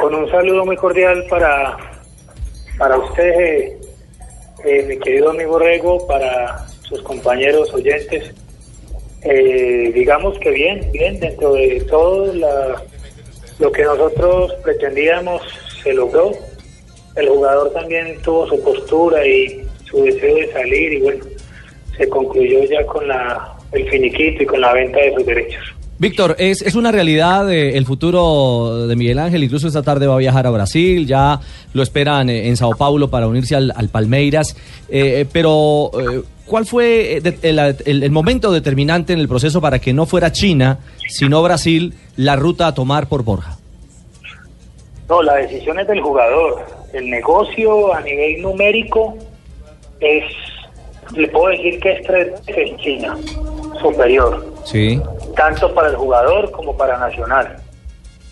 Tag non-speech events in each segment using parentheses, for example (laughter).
Con un saludo muy cordial para, para usted, eh, eh, mi querido amigo Rego, para sus compañeros oyentes. Eh, digamos que bien, bien, dentro de todo la, lo que nosotros pretendíamos se logró. El jugador también tuvo su postura y su deseo de salir y bueno, se concluyó ya con la, el finiquito y con la venta de sus derechos. Víctor, es, es una realidad eh, el futuro de Miguel Ángel, incluso esta tarde va a viajar a Brasil, ya lo esperan eh, en Sao Paulo para unirse al, al Palmeiras, eh, pero eh, ¿cuál fue eh, el momento determinante en el proceso para que no fuera China, sino Brasil, la ruta a tomar por Borja? No, la decisión es del jugador. El negocio a nivel numérico es, le puedo decir que es tres veces China, superior, Sí. tanto para el jugador como para Nacional.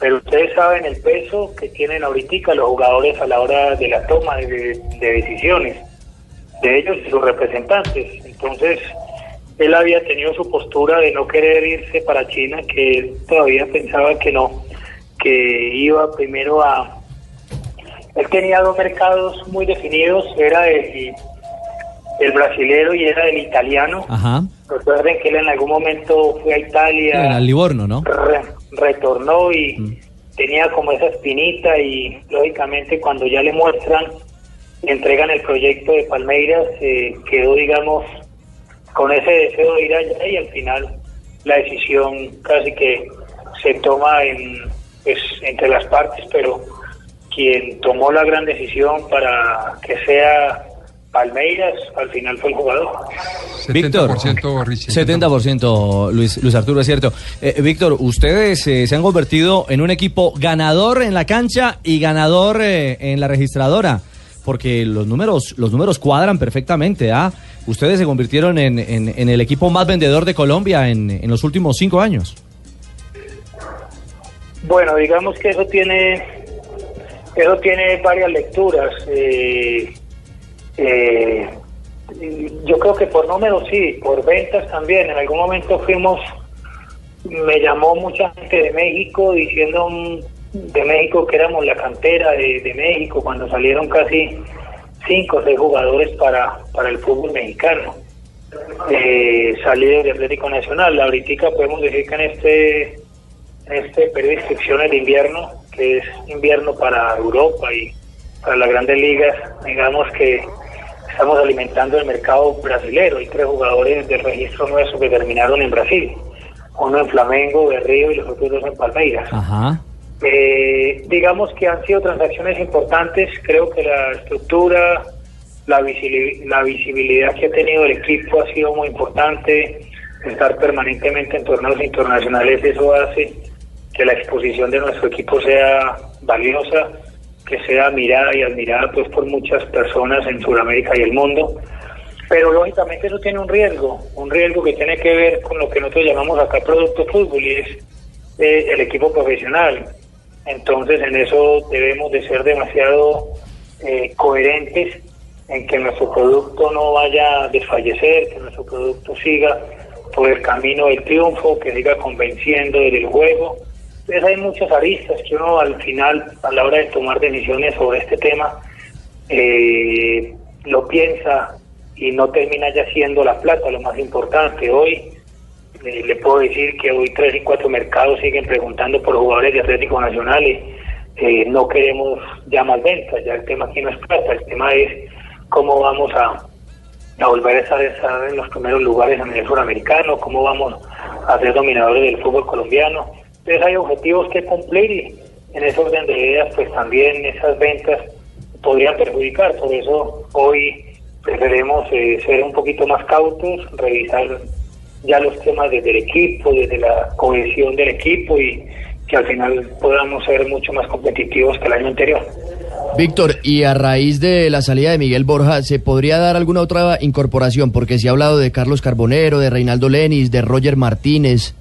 Pero ustedes saben el peso que tienen ahorita los jugadores a la hora de la toma de, de decisiones, de ellos y sus representantes. Entonces, él había tenido su postura de no querer irse para China, que él todavía pensaba que no, que iba primero a... Él tenía dos mercados muy definidos, era el, el brasilero y era el italiano. Ajá. Recuerden que él en algún momento fue a Italia, Era Livorno, ¿no? re- retornó y tenía como esa espinita y lógicamente cuando ya le muestran, le entregan el proyecto de Palmeiras, eh, quedó digamos con ese deseo de ir allá y al final la decisión casi que se toma en, pues, entre las partes, pero quien tomó la gran decisión para que sea Palmeiras al final fue el jugador. Víctor, 70% Richie. 70% Luis, Luis Arturo, es cierto. Eh, Víctor, ustedes eh, se han convertido en un equipo ganador en la cancha y ganador eh, en la registradora, porque los números, los números cuadran perfectamente. ¿ah? Ustedes se convirtieron en, en- en el equipo más vendedor de Colombia en, en los últimos cinco años. Bueno, digamos que eso tiene eso tiene varias lecturas. eh, eh, yo creo que por números sí, por ventas también. En algún momento fuimos, me llamó mucha gente de México diciendo mm, de México que éramos la cantera de, México cuando salieron casi cinco o seis jugadores para, para el fútbol mexicano. Eh, salí del Atlético Nacional. Ahorita podemos decir que en este en este periodo de inscripciones de invierno, que es invierno para Europa y para las grandes ligas, digamos que estamos alimentando el mercado brasilero. Hay tres jugadores del registro nuestro que terminaron en Brasil, uno en Flamengo, de Río y los otros dos en Palmeiras. Ajá. Eh, digamos que han sido transacciones importantes, creo que la estructura, la, visili- la visibilidad que ha tenido el equipo ha sido muy importante, estar permanentemente en torneos internacionales, eso hace que la exposición de nuestro equipo sea valiosa, que sea mirada y admirada pues por muchas personas en Sudamérica y el mundo. Pero lógicamente eso tiene un riesgo, un riesgo que tiene que ver con lo que nosotros llamamos acá producto fútbol y es eh, el equipo profesional. Entonces en eso debemos de ser demasiado eh, coherentes en que nuestro producto no vaya a desfallecer, que nuestro producto siga por el camino del triunfo, que siga convenciendo del juego. Entonces hay muchas aristas que uno al final, a la hora de tomar decisiones sobre este tema, eh, lo piensa y no termina ya siendo la plata lo más importante. Hoy eh, le puedo decir que hoy tres y cuatro mercados siguen preguntando por jugadores de Atlético Nacional y eh, no queremos ya más ventas, ya el tema aquí no es plata, el tema es cómo vamos a, a volver a estar, estar en los primeros lugares a nivel suramericano, cómo vamos a ser dominadores del fútbol colombiano. Entonces hay objetivos que cumplir y en ese orden de ideas pues también esas ventas podrían perjudicar, por eso hoy preferimos eh, ser un poquito más cautos, revisar ya los temas desde el equipo, desde la cohesión del equipo y, que al final podamos ser mucho más competitivos que el año anterior. Víctor, y a raíz de la salida de Miguel Borja, ¿se podría dar alguna otra incorporación? Porque se ha hablado de Carlos Carbonero, de Reinaldo Lenis, de Roger Martínez.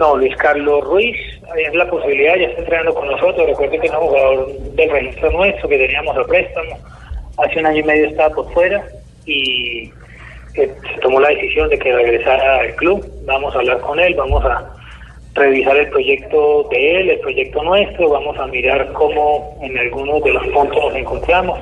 No, Luis Carlos Ruiz, es la posibilidad, ya está entrenando con nosotros. Recuerden que es un jugador del registro nuestro que teníamos a préstamo. Hace un año y medio estaba por fuera y se tomó la decisión de que regresara al club. Vamos a hablar con él, vamos a revisar el proyecto de él, el proyecto nuestro, vamos a mirar cómo en algunos de los puntos nos encontramos,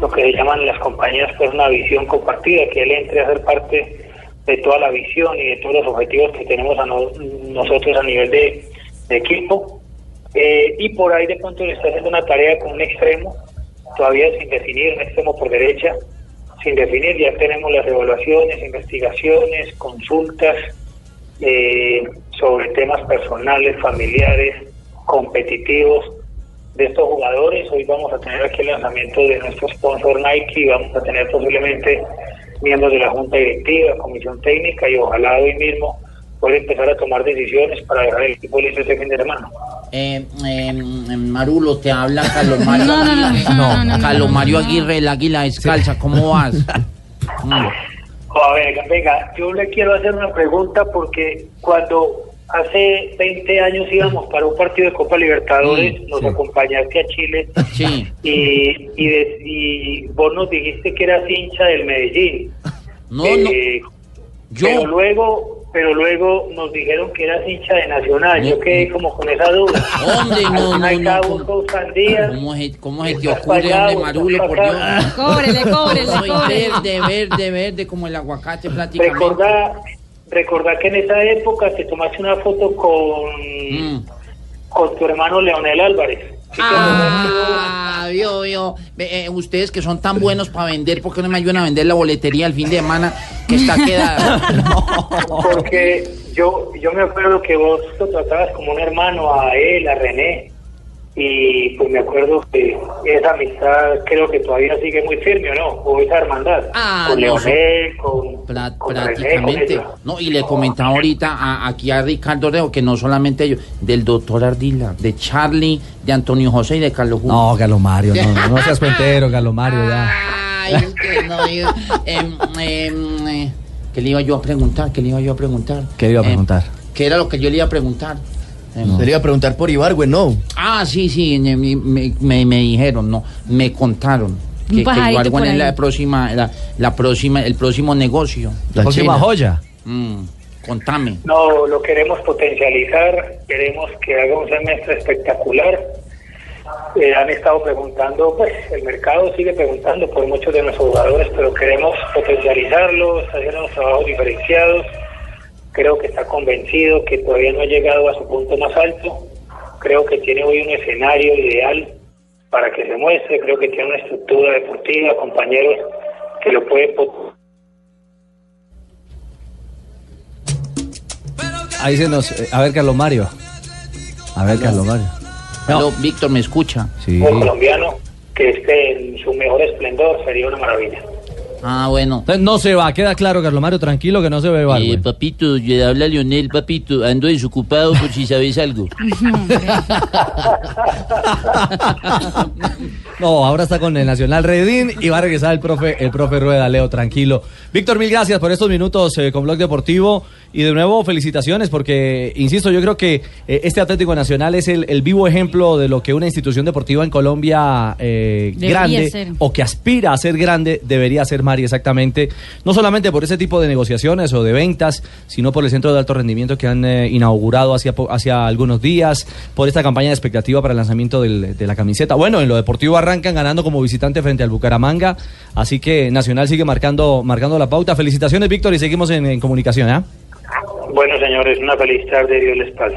lo que se llaman las compañías, pues una visión compartida, que él entre a ser parte de toda la visión y de todos los objetivos que tenemos a nosotros a nivel de, equipo. Eh, y por ahí de pronto le está haciendo una tarea con un extremo, todavía sin definir, un extremo por derecha, sin definir, ya tenemos las evaluaciones, investigaciones, consultas eh, sobre temas personales, familiares, competitivos de estos jugadores. Hoy vamos a tener aquí el lanzamiento de nuestro sponsor Nike y vamos a tener posiblemente miembros de la Junta Directiva, Comisión Técnica y ojalá hoy mismo pueda empezar a tomar decisiones para dejar el equipo listo este fin de semana. Eh, eh, Marulo, te habla Carlos (laughs) Mario no, Aguirre. No, no, Carlos Mario Aguirre, el águila descalza, ¿cómo vas? (laughs) Mm. A ver, venga, yo le quiero hacer una pregunta porque cuando hace 20 años íbamos para un partido de Copa Libertadores, nos acompañaste a Chile y, y, vos nos dijiste que eras hincha del Medellín. No, no. Eh, yo... Pero luego pero luego nos dijeron que eras hincha de Nacional. Yo quedé como con esa duda. ¿Dónde? No, no, no. ¿Cómo, ¿Cómo es, cómo es que ocurre, hombre, Marulo, por Dios? Cóbrele, cóbrele, Soy verde, verde, verde, como el aguacate prácticamente. Recordá, recordá que en esa época te tomaste una foto con, mm. con tu hermano Leonel Álvarez. Ah, vio, vio. Eh, ustedes que son tan buenos para vender, ¿por qué no me ayudan a vender la boletería el fin de semana que está quedada? (laughs) Porque yo, yo me acuerdo que vos lo tratabas como un hermano a él, a René y pues me acuerdo que esa amistad creo que todavía sigue muy firme o no o esa hermandad ah, con Leonel con, prácticamente no y le comentaba ahorita aquí a Ricardo Reo que no solamente ellos del doctor Ardila de Charlie de Antonio José y de Carlos Julio. no Carlos Mario no, no (laughs) seas cuentero Carlos Mario ya Ay, no, em, em, eh, ¿qué le iba yo a preguntar? ¿qué le iba yo a preguntar? ¿qué le iba a em, preguntar? ¿qué era lo que yo le iba a preguntar? Sería a preguntar por Ibargüen, ¿no? Ah, sí, sí, me, me, dijeron, no, me contaron. Que, que Ibargüen es la próxima, la, próxima, el próximo negocio. La próxima joya. Mm, contame. No, lo queremos potencializar, queremos que haga un semestre espectacular. Eh, han estado preguntando, pues el mercado sigue preguntando por muchos de nuestros jugadores, pero queremos potencializarlos, hacer unos trabajos diferenciados creo que está convencido que todavía no ha llegado a su punto más alto, creo que tiene hoy un escenario ideal para que se muestre, creo que tiene una estructura deportiva, compañeros que lo pueden... Ahí se nos... Eh, a ver, Carlos Mario. A ver, Carlos Mario. No. Víctor, ¿me escucha? Sí. Un colombiano que esté en su mejor esplendor sería una maravilla. Ah, bueno. no se va, queda claro, Carlos Mario, tranquilo que no se ve Eh, papito, le habla Lionel, papito, ando desocupado por si sabes algo. (laughs) (laughs) no, ahora está con el Nacional Redín y va a regresar el profe, el profe Rueda, Leo, tranquilo. Víctor, mil gracias por estos minutos eh, con Blog Deportivo y de nuevo felicitaciones porque, insisto, yo creo que eh, este Atlético Nacional es el, vivo ejemplo de lo que una institución deportiva en Colombia eh, grande o que aspira a ser grande debería ser Mari exactamente, no solamente por ese tipo de negociaciones o de ventas, sino por el centro de alto rendimiento que han eh, inaugurado hacia, hacia algunos días, por esta campaña de expectativa para el lanzamiento de la camiseta. Bueno, en lo deportivo arrancan ganando como visitante frente al Bucaramanga, así que Nacional sigue marcando, marcando la pauta. Felicitaciones, Víctor, y seguimos en, comunicación. ¿eh? Bueno, señores, una feliz tarde, Dios les pague.